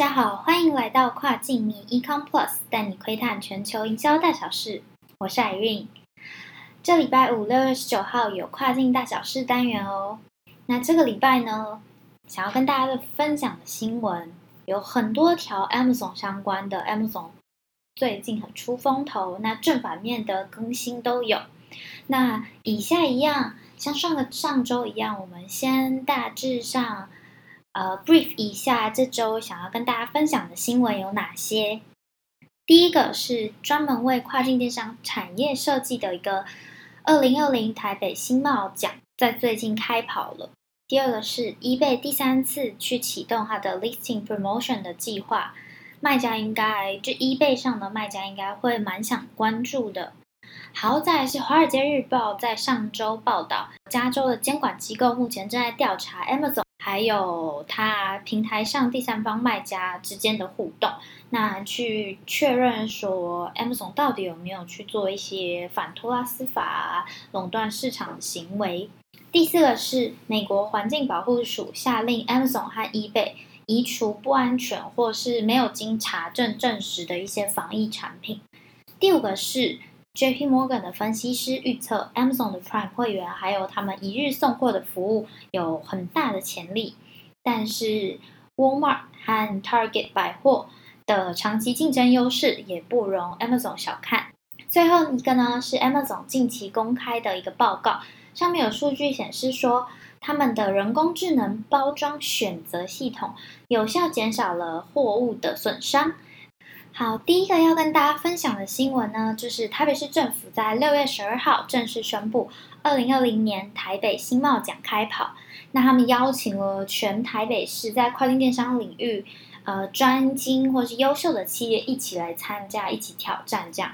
大家好，欢迎来到跨境米 Econ Plus，带你窥探全球营销大小事。我是 Irene。这礼拜五六月十九号有跨境大小事单元哦。那这个礼拜呢，想要跟大家分享的新闻有很多条 Amazon 相关的，Amazon 最近很出风头，那正反面的更新都有。那以下一样，像上个上周一样，我们先大致上。呃，brief 一下这周想要跟大家分享的新闻有哪些？第一个是专门为跨境电商产业设计的一个二零二零台北新贸奖，在最近开跑了。第二个是 eBay 第三次去启动它的 listing promotion 的计划，卖家应该就 eBay 上的卖家应该会蛮想关注的。好在是《华尔街日报》在上周报道，加州的监管机构目前正在调查 Amazon。还有它平台上第三方卖家之间的互动，那去确认说 Amazon 到底有没有去做一些反托拉斯法垄断市场行为。第四个是美国环境保护署下令 Amazon 和 eBay 移除不安全或是没有经查证证实的一些防疫产品。第五个是。J.P. Morgan 的分析师预测，Amazon 的 Prime 会员还有他们一日送货的服务有很大的潜力，但是 Walmart 和 Target 百货的长期竞争优势也不容 Amazon 小看。最后一个呢，是 Amazon 近期公开的一个报告，上面有数据显示说，他们的人工智能包装选择系统有效减少了货物的损伤。好，第一个要跟大家分享的新闻呢，就是台北市政府在六月十二号正式宣布，二零二零年台北新贸奖开跑。那他们邀请了全台北市在跨境电商领域，呃，专精或是优秀的企业一起来参加，一起挑战这样。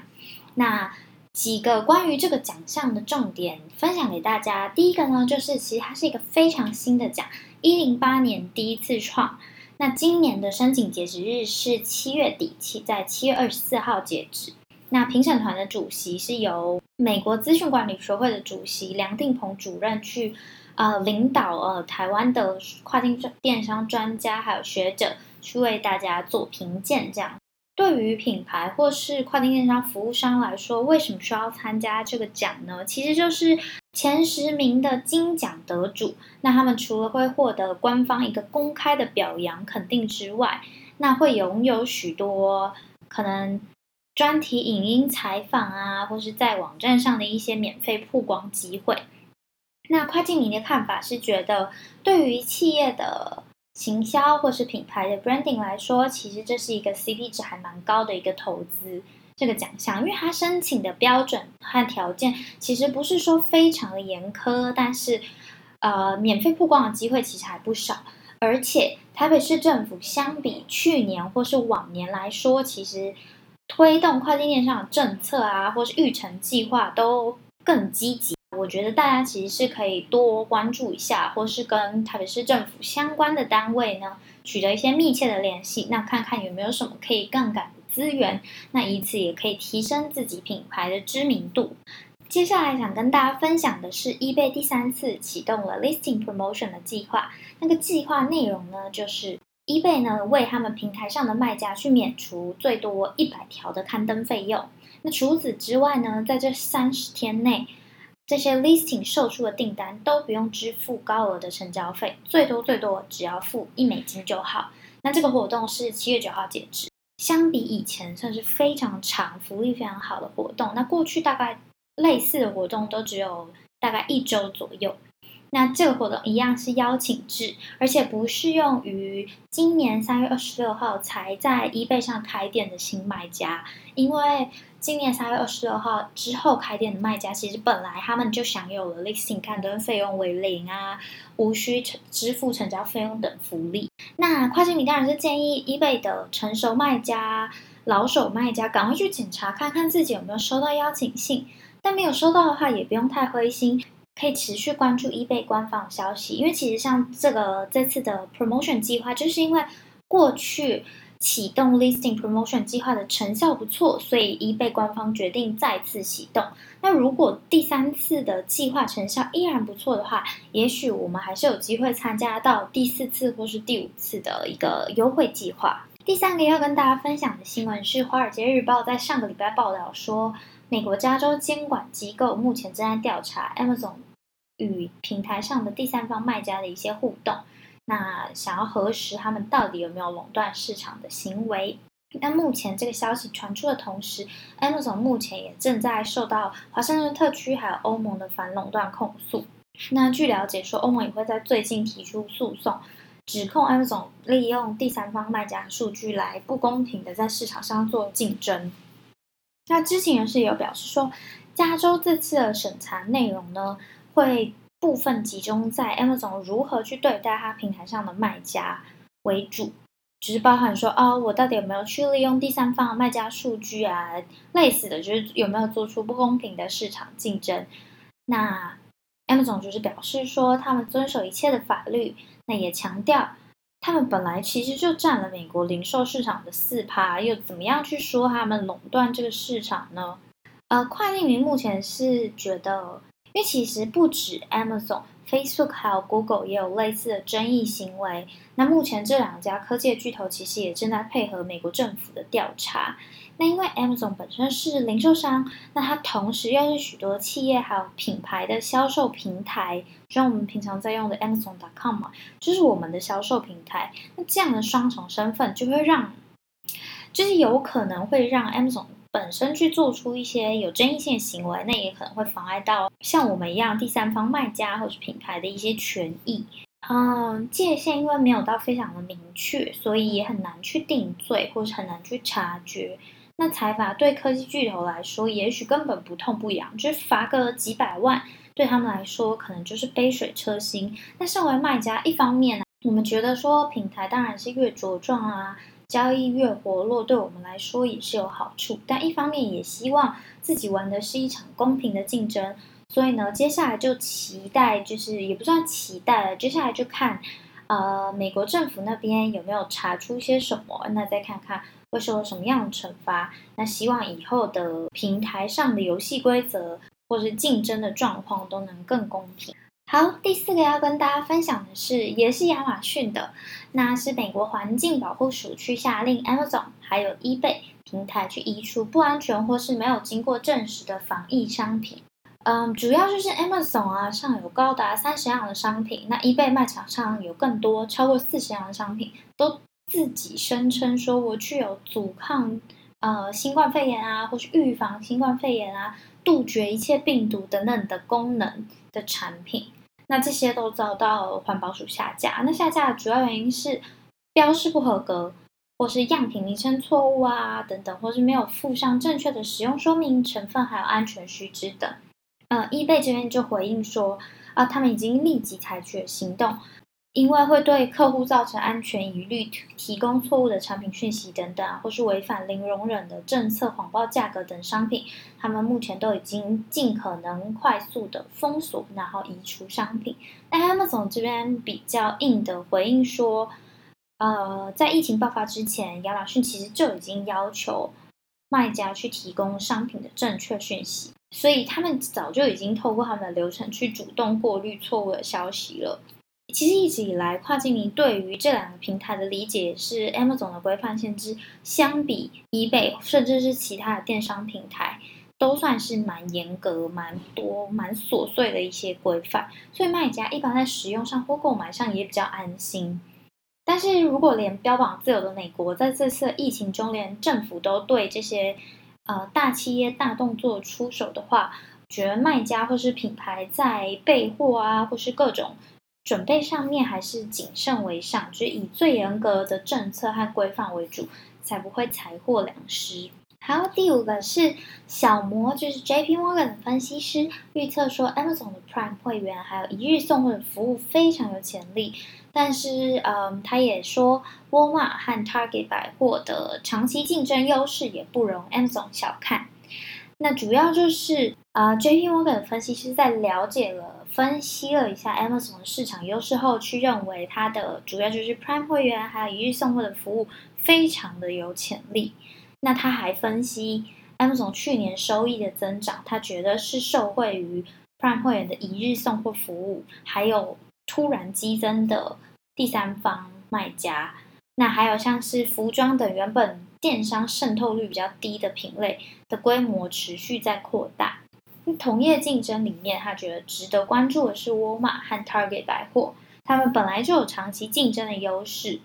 那几个关于这个奖项的重点分享给大家。第一个呢，就是其实它是一个非常新的奖，一零八年第一次创。那今年的申请截止日是七月底，七在七月二十四号截止。那评审团的主席是由美国资讯管理学会的主席梁定鹏主任去，呃，领导呃台湾的跨境电商专家还有学者去为大家做评鉴，这样。对于品牌或是跨境电商服务商来说，为什么需要参加这个奖呢？其实就是前十名的金奖得主，那他们除了会获得官方一个公开的表扬肯定之外，那会拥有许多可能专题影音采访啊，或是在网站上的一些免费曝光机会。那跨境民的看法是觉得，对于企业的。行销或是品牌的 branding 来说，其实这是一个 CP 值还蛮高的一个投资。这个奖项，因为它申请的标准和条件其实不是说非常的严苛，但是呃，免费曝光的机会其实还不少。而且台北市政府相比去年或是往年来说，其实推动跨境电商的政策啊，或是育成计划都更积极。我觉得大家其实是可以多关注一下，或是跟台北市政府相关的单位呢取得一些密切的联系，那看看有没有什么可以杠杆的资源，那以此也可以提升自己品牌的知名度。接下来想跟大家分享的是，eBay 第三次启动了 listing promotion 的计划。那个计划内容呢，就是 eBay 呢为他们平台上的卖家去免除最多一百条的刊登费用。那除此之外呢，在这三十天内。这些 listing 售出的订单都不用支付高额的成交费，最多最多只要付一美金就好。那这个活动是七月九号截止，相比以前算是非常长、福利非常好的活动。那过去大概类似的活动都只有大概一周左右。那这个活动一样是邀请制，而且不适用于今年三月二十六号才在 eBay 上开店的新卖家，因为今年三月二十六号之后开店的卖家，其实本来他们就享有了 listing 刊登费用为零啊，无需支付成交费用等福利。那跨境米当然是建议 eBay 的成熟卖家、老手卖家赶快去检查看看自己有没有收到邀请信，但没有收到的话，也不用太灰心。可以持续关注 eBay 官方消息，因为其实像这个这次的 promotion 计划，就是因为过去启动 listing promotion 计划的成效不错，所以 eBay 官方决定再次启动。那如果第三次的计划成效依然不错的话，也许我们还是有机会参加到第四次或是第五次的一个优惠计划。第三个要跟大家分享的新闻是，《华尔街日报》在上个礼拜报道说，美国加州监管机构目前正在调查 Amazon 与平台上的第三方卖家的一些互动，那想要核实他们到底有没有垄断市场的行为。那目前这个消息传出的同时，Amazon 目前也正在受到华盛顿特区还有欧盟的反垄断控诉。那据了解说，欧盟也会在最近提出诉讼。指控 Amazon 利用第三方卖家数据来不公平的在市场上做竞争。那知情人士也有表示说，加州这次的审查内容呢，会部分集中在 Amazon 如何去对待它平台上的卖家为主，只是包含说，哦，我到底有没有去利用第三方卖家数据啊，类似的就是有没有做出不公平的市场竞争。那 Amazon 就是表示说，他们遵守一切的法律。那也强调，他们本来其实就占了美国零售市场的四趴，又怎么样去说他们垄断这个市场呢？呃，快递名目前是觉得，因为其实不止 Amazon、Facebook 还有 Google 也有类似的争议行为。那目前这两家科技巨头其实也正在配合美国政府的调查。那因为 Amazon 本身是零售商，那它同时又是许多企业还有品牌的销售平台，就像我们平常在用的 Amazon.com 嘛，就是我们的销售平台。那这样的双重身份就会让，就是有可能会让 Amazon 本身去做出一些有争议性的行为，那也可能会妨碍到像我们一样第三方卖家或是品牌的一些权益。嗯，界限因为没有到非常的明确，所以也很难去定罪，或是很难去察觉。那财阀对科技巨头来说，也许根本不痛不痒，就是罚个几百万，对他们来说可能就是杯水车薪。那身为卖家，一方面呢，我们觉得说平台当然是越茁壮啊，交易越活络，对我们来说也是有好处。但一方面也希望自己玩的是一场公平的竞争。所以呢，接下来就期待，就是也不算期待了，接下来就看，呃，美国政府那边有没有查出些什么，那再看看。会受到什么样的惩罚？那希望以后的平台上的游戏规则或是竞争的状况都能更公平。好，第四个要跟大家分享的是，也是亚马逊的，那是美国环境保护署去下令 Amazon 还有 eBay 平台去移除不安全或是没有经过证实的防疫商品。嗯，主要就是 Amazon 啊上有高达三十样的商品，那 eBay 卖场上有更多超过四十样的商品都。自己声称说我具有阻抗呃新冠肺炎啊，或是预防新冠肺炎啊，杜绝一切病毒等等的功能的产品，那这些都遭到环保署下架。那下架的主要原因是标示不合格，或是样品名称错误啊等等，或是没有附上正确的使用说明、成分还有安全须知等。呃，易贝这边就回应说啊，他们已经立即采取了行动。因为会对客户造成安全疑虑，提供错误的产品讯息等等，或是违反零容忍的政策、谎报价格等商品，他们目前都已经尽可能快速的封锁，然后移除商品。那 Amazon 这边比较硬的回应说，呃，在疫情爆发之前，亚马逊其实就已经要求卖家去提供商品的正确讯息，所以他们早就已经透过他们的流程去主动过滤错误的消息了。其实一直以来，跨境民对于这两个平台的理解是，Amazon 的规范限制相比 eBay 甚至是其他的电商平台，都算是蛮严格、蛮多、蛮琐碎的一些规范，所以卖家一般在使用上或购买上也比较安心。但是如果连标榜自由的美国，在这次疫情中，连政府都对这些呃大企业大动作出手的话，觉得卖家或是品牌在备货啊，或是各种。准备上面还是谨慎为上，就是以最严格的政策和规范为主，才不会财货两失。还有第五个是小摩，就是 J P Morgan 的分析师预测说，Amazon 的 Prime 会员还有一日送货的服务非常有潜力。但是，嗯，他也说，Walmart 和 Target 百货的长期竞争优势也不容 Amazon 小看。那主要就是啊，J P Morgan 的分析师在了解了。分析了一下 Amazon 的市场优势后，去认为它的主要就是 Prime 会员还有一日送货的服务非常的有潜力。那他还分析 Amazon 去年收益的增长，他觉得是受惠于 Prime 会员的一日送货服务，还有突然激增的第三方卖家。那还有像是服装等原本电商渗透率比较低的品类的规模持续在扩大。同业竞争里面，他觉得值得关注的是沃尔玛和 Target 百货，他们本来就有长期竞争的优势，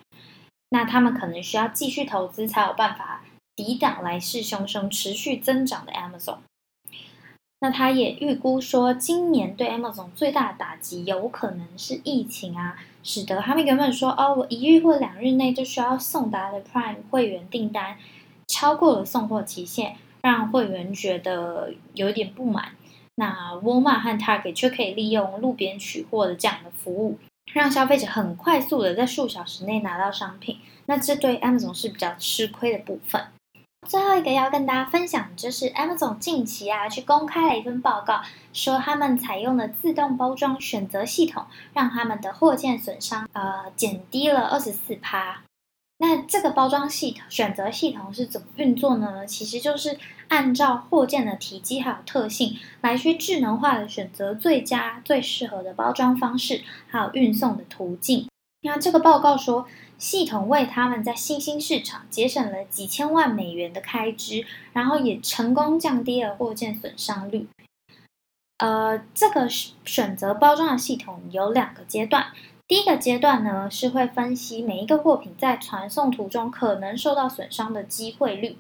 那他们可能需要继续投资才有办法抵挡来势汹汹、持续增长的 Amazon。那他也预估说，今年对 Amazon 最大的打击有可能是疫情啊，使得他们原本说哦，我一日或两日内就需要送达的 Prime 会员订单超过了送货期限，让会员觉得有点不满。那沃尔玛和 Target 却可以利用路边取货的这样的服务，让消费者很快速的在数小时内拿到商品。那这对 Amazon 是比较吃亏的部分。最后一个要跟大家分享，就是 Amazon 近期啊，去公开了一份报告，说他们采用了自动包装选择系统，让他们的货件损伤呃减低了二十四趴。那这个包装系统选择系统是怎么运作呢？其实就是按照货件的体积还有特性，来去智能化的选择最佳最适合的包装方式，还有运送的途径。那这个报告说。系统为他们在新兴市场节省了几千万美元的开支，然后也成功降低了货件损伤率。呃，这个选择包装的系统有两个阶段，第一个阶段呢是会分析每一个货品在传送途中可能受到损伤的机会率，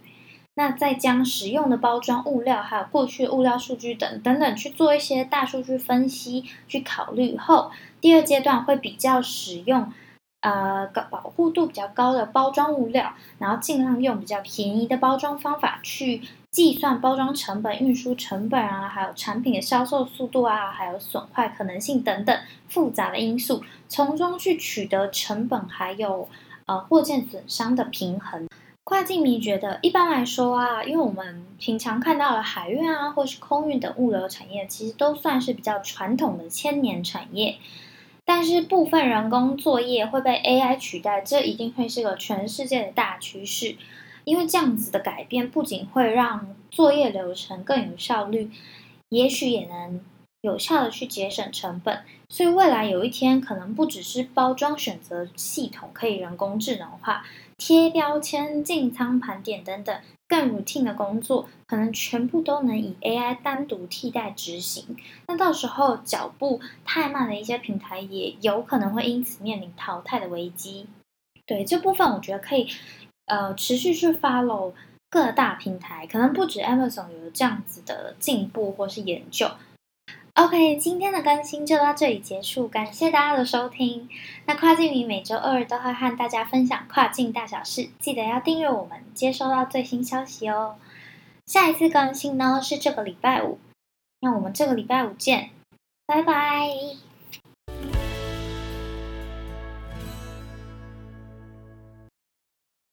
那再将使用的包装物料还有过去物料数据等等等去做一些大数据分析，去考虑后，第二阶段会比较使用。呃，高保护度比较高的包装物料，然后尽量用比较便宜的包装方法去计算包装成本、运输成本啊，还有产品的销售速度啊，还有损坏可能性等等复杂的因素，从中去取得成本还有呃货件损伤的平衡。跨境迷觉得，一般来说啊，因为我们平常看到的海运啊，或是空运等物流产业，其实都算是比较传统的千年产业。但是部分人工作业会被 AI 取代，这一定会是个全世界的大趋势。因为这样子的改变不仅会让作业流程更有效率，也许也能有效的去节省成本。所以未来有一天，可能不只是包装选择系统可以人工智能化。贴标签、进仓盘点等等更 routine 的工作，可能全部都能以 AI 单独替代执行。那到时候脚步太慢的一些平台，也有可能会因此面临淘汰的危机。对这部分，我觉得可以呃持续去 follow 各大平台，可能不止 Amazon 有这样子的进步或是研究。OK，今天的更新就到这里结束，感谢大家的收听。那跨境迷每周二都会和大家分享跨境大小事，记得要订阅我们，接收到最新消息哦。下一次更新呢是这个礼拜五，那我们这个礼拜五见，拜拜。